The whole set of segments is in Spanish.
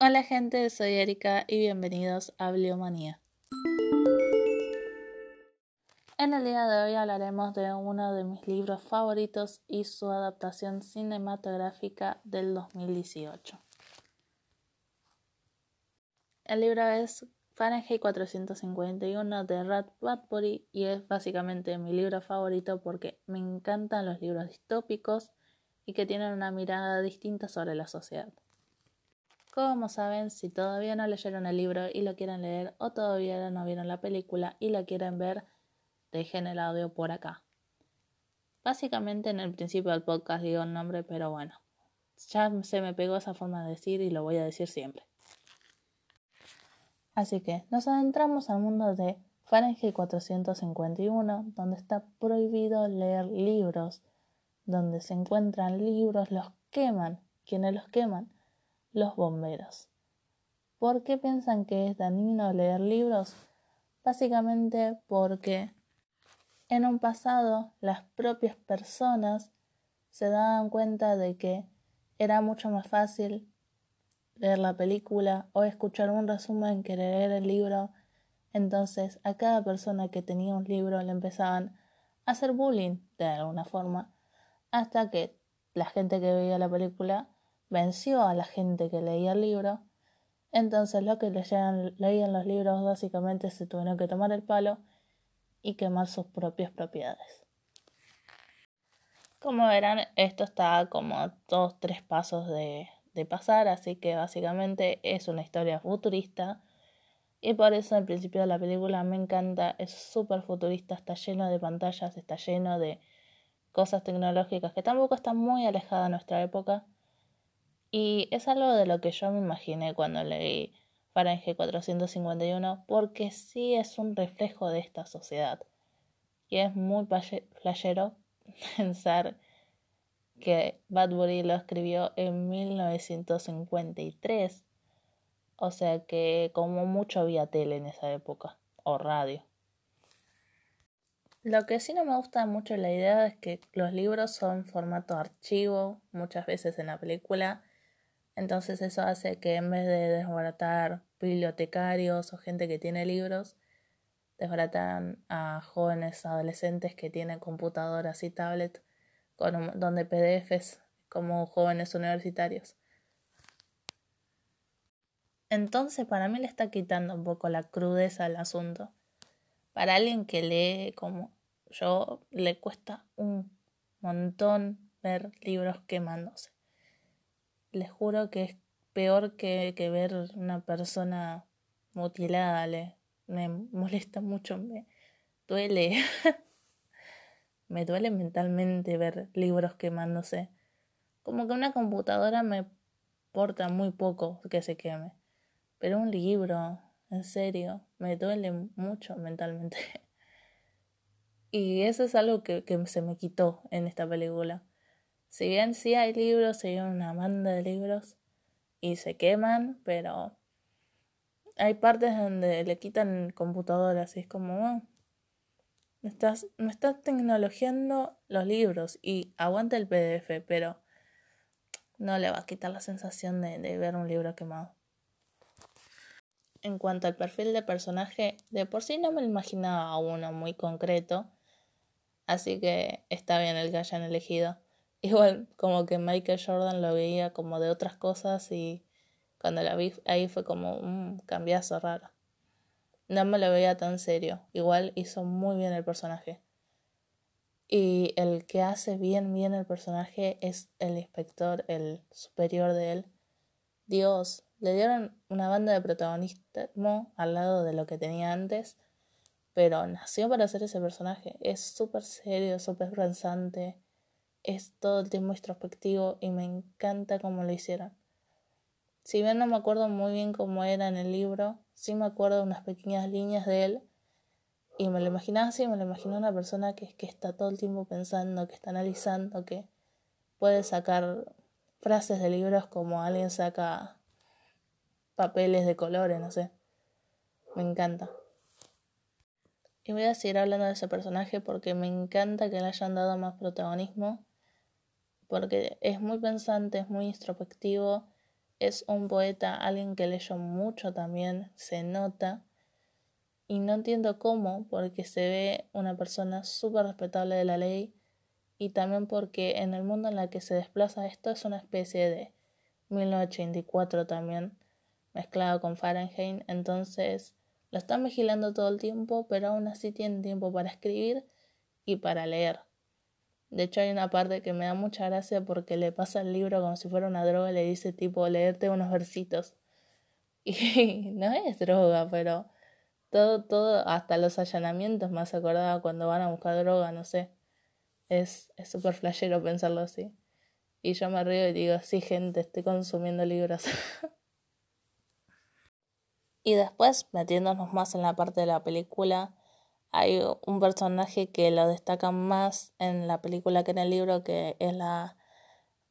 Hola gente, soy Erika y bienvenidos a Bibliomanía. En el día de hoy hablaremos de uno de mis libros favoritos y su adaptación cinematográfica del 2018. El libro es Fahrenheit 451 de Rad Bradbury y es básicamente mi libro favorito porque me encantan los libros distópicos y que tienen una mirada distinta sobre la sociedad. Como saben, si todavía no leyeron el libro y lo quieren leer o todavía no vieron la película y la quieren ver, dejen el audio por acá. Básicamente en el principio del podcast digo el nombre, pero bueno, ya se me pegó esa forma de decir y lo voy a decir siempre. Así que nos adentramos al mundo de Fahrenheit 451, donde está prohibido leer libros, donde se encuentran libros, los queman. ¿Quiénes los queman? Los bomberos. ¿Por qué piensan que es dañino leer libros? Básicamente porque en un pasado las propias personas se daban cuenta de que era mucho más fácil leer la película o escuchar un resumen que leer el libro. Entonces a cada persona que tenía un libro le empezaban a hacer bullying de alguna forma hasta que la gente que veía la película venció a la gente que leía el libro, entonces los que leían, los libros básicamente se tuvieron que tomar el palo y quemar sus propias propiedades. Como verán, esto está como dos, tres pasos de, de pasar, así que básicamente es una historia futurista y por eso al principio de la película me encanta, es súper futurista, está lleno de pantallas, está lleno de cosas tecnológicas que tampoco están muy alejadas de nuestra época, y es algo de lo que yo me imaginé cuando leí Fahrenheit 451, porque sí es un reflejo de esta sociedad. Y es muy playero pensar que Badbury lo escribió en 1953. O sea que como mucho había tele en esa época, o radio. Lo que sí no me gusta mucho la idea es que los libros son formato archivo, muchas veces en la película entonces eso hace que en vez de desbaratar bibliotecarios o gente que tiene libros, desbaratan a jóvenes adolescentes que tienen computadoras y tablets con donde PDFs como jóvenes universitarios. Entonces para mí le está quitando un poco la crudeza al asunto. Para alguien que lee como yo le cuesta un montón ver libros quemándose les juro que es peor que, ver una persona mutilada, le, me molesta mucho, me duele. me duele mentalmente ver libros quemándose. Como que una computadora me porta muy poco que se queme. Pero un libro, en serio, me duele mucho mentalmente. y eso es algo que, que se me quitó en esta película. Si bien sí hay libros, hay una banda de libros y se queman, pero hay partes donde le quitan computadoras y es como, oh, me estás, me estás tecnologiando los libros y aguanta el PDF, pero no le va a quitar la sensación de, de ver un libro quemado. En cuanto al perfil de personaje, de por sí no me imaginaba uno muy concreto, así que está bien el que hayan elegido. Igual como que Michael Jordan lo veía como de otras cosas y cuando la vi ahí fue como un cambiazo raro. No me lo veía tan serio. Igual hizo muy bien el personaje. Y el que hace bien bien el personaje es el inspector, el superior de él. Dios, le dieron una banda de protagonismo al lado de lo que tenía antes, pero nació para ser ese personaje. Es súper serio, súper pensante es todo el tiempo introspectivo y me encanta cómo lo hicieron. Si bien no me acuerdo muy bien cómo era en el libro, sí me acuerdo unas pequeñas líneas de él y me lo imaginaba así, me lo imaginaba una persona que, que está todo el tiempo pensando, que está analizando, que puede sacar frases de libros como alguien saca papeles de colores, no sé. Me encanta. Y voy a seguir hablando de ese personaje porque me encanta que le hayan dado más protagonismo porque es muy pensante, es muy introspectivo es un poeta, alguien que leyó mucho también, se nota. Y no entiendo cómo, porque se ve una persona súper respetable de la ley y también porque en el mundo en el que se desplaza esto es una especie de 1984 también, mezclado con Fahrenheit, entonces lo están vigilando todo el tiempo, pero aún así tienen tiempo para escribir y para leer. De hecho hay una parte que me da mucha gracia porque le pasa el libro como si fuera una droga y le dice tipo leerte unos versitos. Y no es droga, pero todo, todo, hasta los allanamientos me hace acordar cuando van a buscar droga, no sé. Es súper flashero pensarlo así. Y yo me río y digo, sí, gente, estoy consumiendo libros. y después, metiéndonos más en la parte de la película, hay un personaje que lo destaca más en la película que en el libro, que es la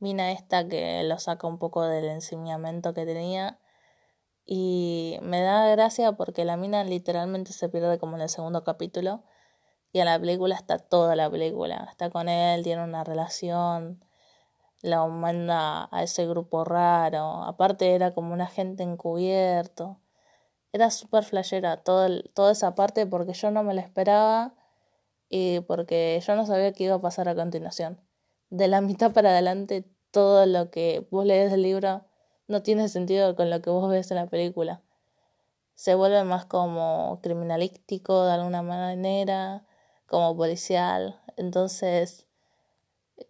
mina esta que lo saca un poco del encimiamiento que tenía. Y me da gracia porque la mina literalmente se pierde como en el segundo capítulo. Y en la película está toda la película. Está con él, tiene una relación, la manda a ese grupo raro. Aparte era como un agente encubierto. Era súper flashera todo toda esa parte porque yo no me la esperaba y porque yo no sabía qué iba a pasar a continuación. De la mitad para adelante todo lo que vos lees del libro no tiene sentido con lo que vos ves en la película. Se vuelve más como criminalístico de alguna manera como policial. Entonces,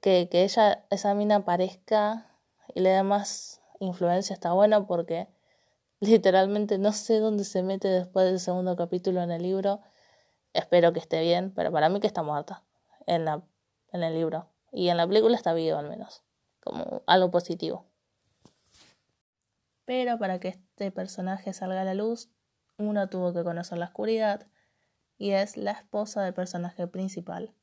que, que ella, esa mina aparezca y le dé más influencia está bueno porque literalmente no sé dónde se mete después del segundo capítulo en el libro. Espero que esté bien, pero para mí que está muerta en, la, en el libro. Y en la película está vivo al menos, como algo positivo. Pero para que este personaje salga a la luz, uno tuvo que conocer la oscuridad, y es la esposa del personaje principal.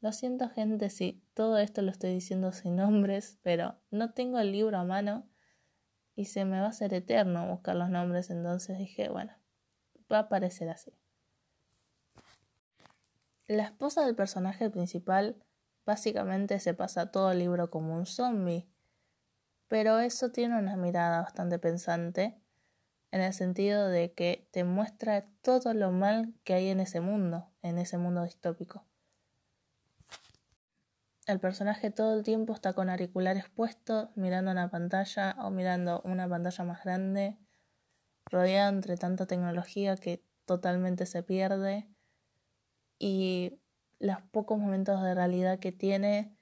Lo siento gente si todo esto lo estoy diciendo sin nombres, pero no tengo el libro a mano y se me va a hacer eterno buscar los nombres, entonces dije, bueno, va a aparecer así. La esposa del personaje principal básicamente se pasa todo el libro como un zombie, pero eso tiene una mirada bastante pensante en el sentido de que te muestra todo lo mal que hay en ese mundo, en ese mundo distópico. El personaje todo el tiempo está con auriculares puestos, mirando una pantalla o mirando una pantalla más grande, rodeado entre tanta tecnología que totalmente se pierde. Y los pocos momentos de realidad que tiene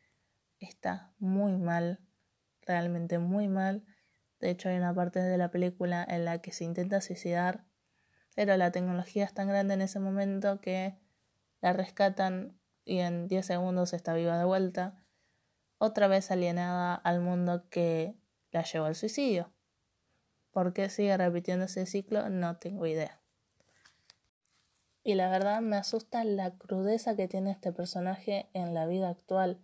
está muy mal, realmente muy mal. De hecho, hay una parte de la película en la que se intenta suicidar, pero la tecnología es tan grande en ese momento que la rescatan y en 10 segundos está viva de vuelta, otra vez alienada al mundo que la llevó al suicidio. ¿Por qué sigue repitiendo ese ciclo? No tengo idea. Y la verdad me asusta la crudeza que tiene este personaje en la vida actual.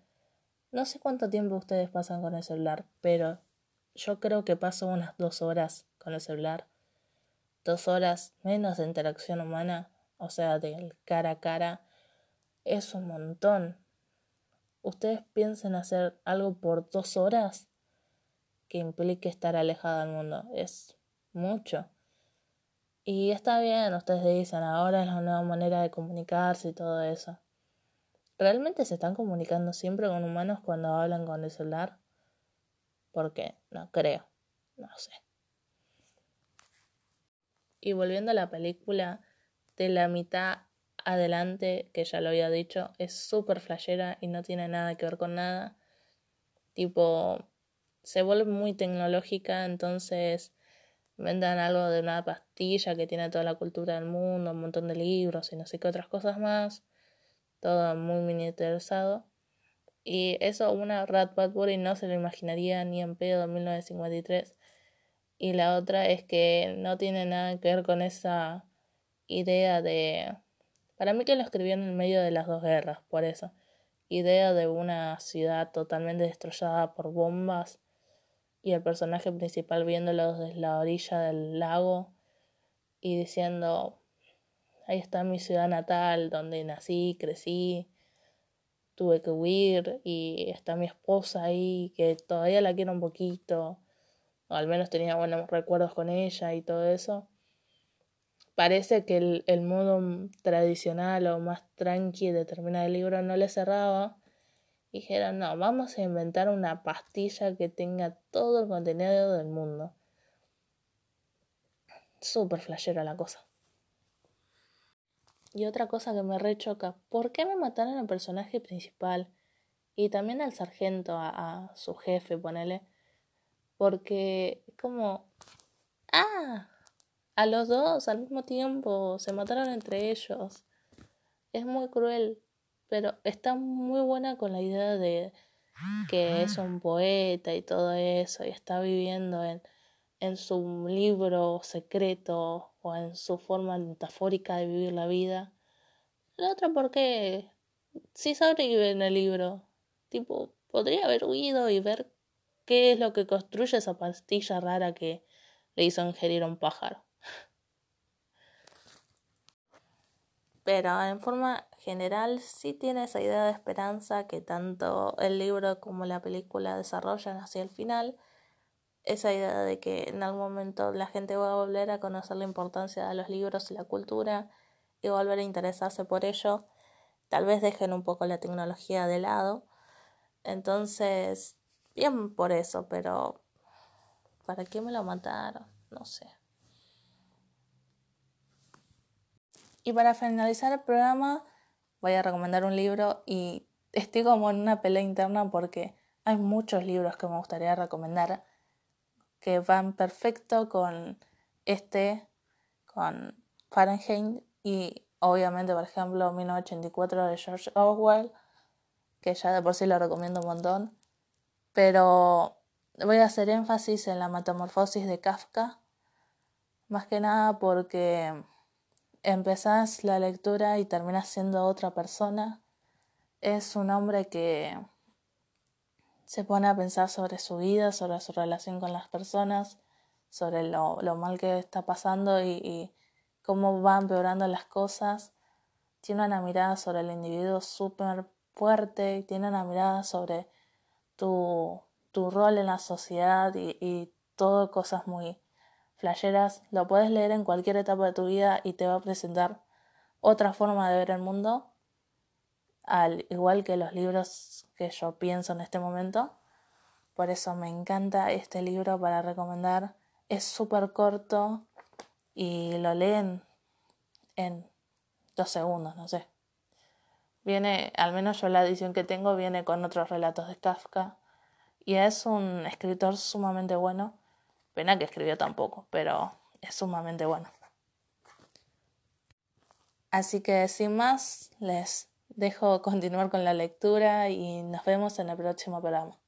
No sé cuánto tiempo ustedes pasan con el celular, pero yo creo que paso unas dos horas con el celular. Dos horas menos de interacción humana, o sea, del cara a cara, es un montón. ¿Ustedes piensan hacer algo por dos horas que implique estar alejado del mundo? Es mucho. Y está bien, ustedes dicen, ahora es la nueva manera de comunicarse y todo eso. ¿Realmente se están comunicando siempre con humanos cuando hablan con el celular? porque no creo, no sé. Y volviendo a la película, de la mitad adelante, que ya lo había dicho, es súper flashera y no tiene nada que ver con nada. Tipo, se vuelve muy tecnológica, entonces vendan algo de una pastilla que tiene toda la cultura del mundo, un montón de libros y no sé qué otras cosas más. Todo muy miniaturizado. Y eso una Rat Bradbury no se lo imaginaría ni en pedo en 1953. Y la otra es que no tiene nada que ver con esa idea de... Para mí que lo escribieron en medio de las dos guerras, por eso. Idea de una ciudad totalmente destrozada por bombas y el personaje principal viéndolo desde la orilla del lago y diciendo, ahí está mi ciudad natal, donde nací, crecí, tuve que huir y está mi esposa ahí que todavía la quiero un poquito o al menos tenía buenos recuerdos con ella y todo eso. Parece que el, el modo tradicional o más tranqui de terminar el libro no le cerraba. Dijeron, no, vamos a inventar una pastilla que tenga todo el contenido del mundo. Súper flashera la cosa. Y otra cosa que me rechoca, ¿por qué me mataron al personaje principal? Y también al sargento, a, a su jefe, ponele. Porque como... Ah, a los dos al mismo tiempo, se mataron entre ellos. Es muy cruel, pero está muy buena con la idea de que es un poeta y todo eso, y está viviendo en, en su libro secreto o en su forma metafórica de vivir la vida. La otra porque sí sobrevive en el libro. Tipo, podría haber huido y ver qué es lo que construye esa pastilla rara que le hizo ingerir un pájaro. Pero en forma general sí tiene esa idea de esperanza que tanto el libro como la película desarrollan hacia el final. Esa idea de que en algún momento la gente va a volver a conocer la importancia de los libros y la cultura y volver a interesarse por ello. Tal vez dejen un poco la tecnología de lado. Entonces, bien por eso, pero ¿para qué me lo mataron? No sé. Y para finalizar el programa voy a recomendar un libro y estoy como en una pelea interna porque hay muchos libros que me gustaría recomendar que van perfecto con este, con Fahrenheit y obviamente, por ejemplo, 1984 de George Orwell, que ya de por sí lo recomiendo un montón, pero voy a hacer énfasis en la metamorfosis de Kafka, más que nada porque empezás la lectura y terminas siendo otra persona. Es un hombre que se pone a pensar sobre su vida, sobre su relación con las personas, sobre lo, mal que está pasando y, cómo va empeorando las cosas. Tiene una mirada sobre el individuo súper fuerte, tiene una mirada sobre tu, tu rol en la sociedad y, y todo cosas muy, flasheras, lo puedes leer en cualquier etapa de tu vida y te va a presentar otra forma de ver el mundo, al igual que los libros que yo pienso en este momento. Por eso me encanta este libro para recomendar. Es súper corto y lo leen en dos segundos, no sé. Viene, al menos yo la edición que tengo, viene con otros relatos de Kafka. Y es un escritor sumamente bueno Pena que escribió tampoco, pero es sumamente bueno. Así que sin más, les dejo continuar con la lectura y nos vemos en el próximo programa.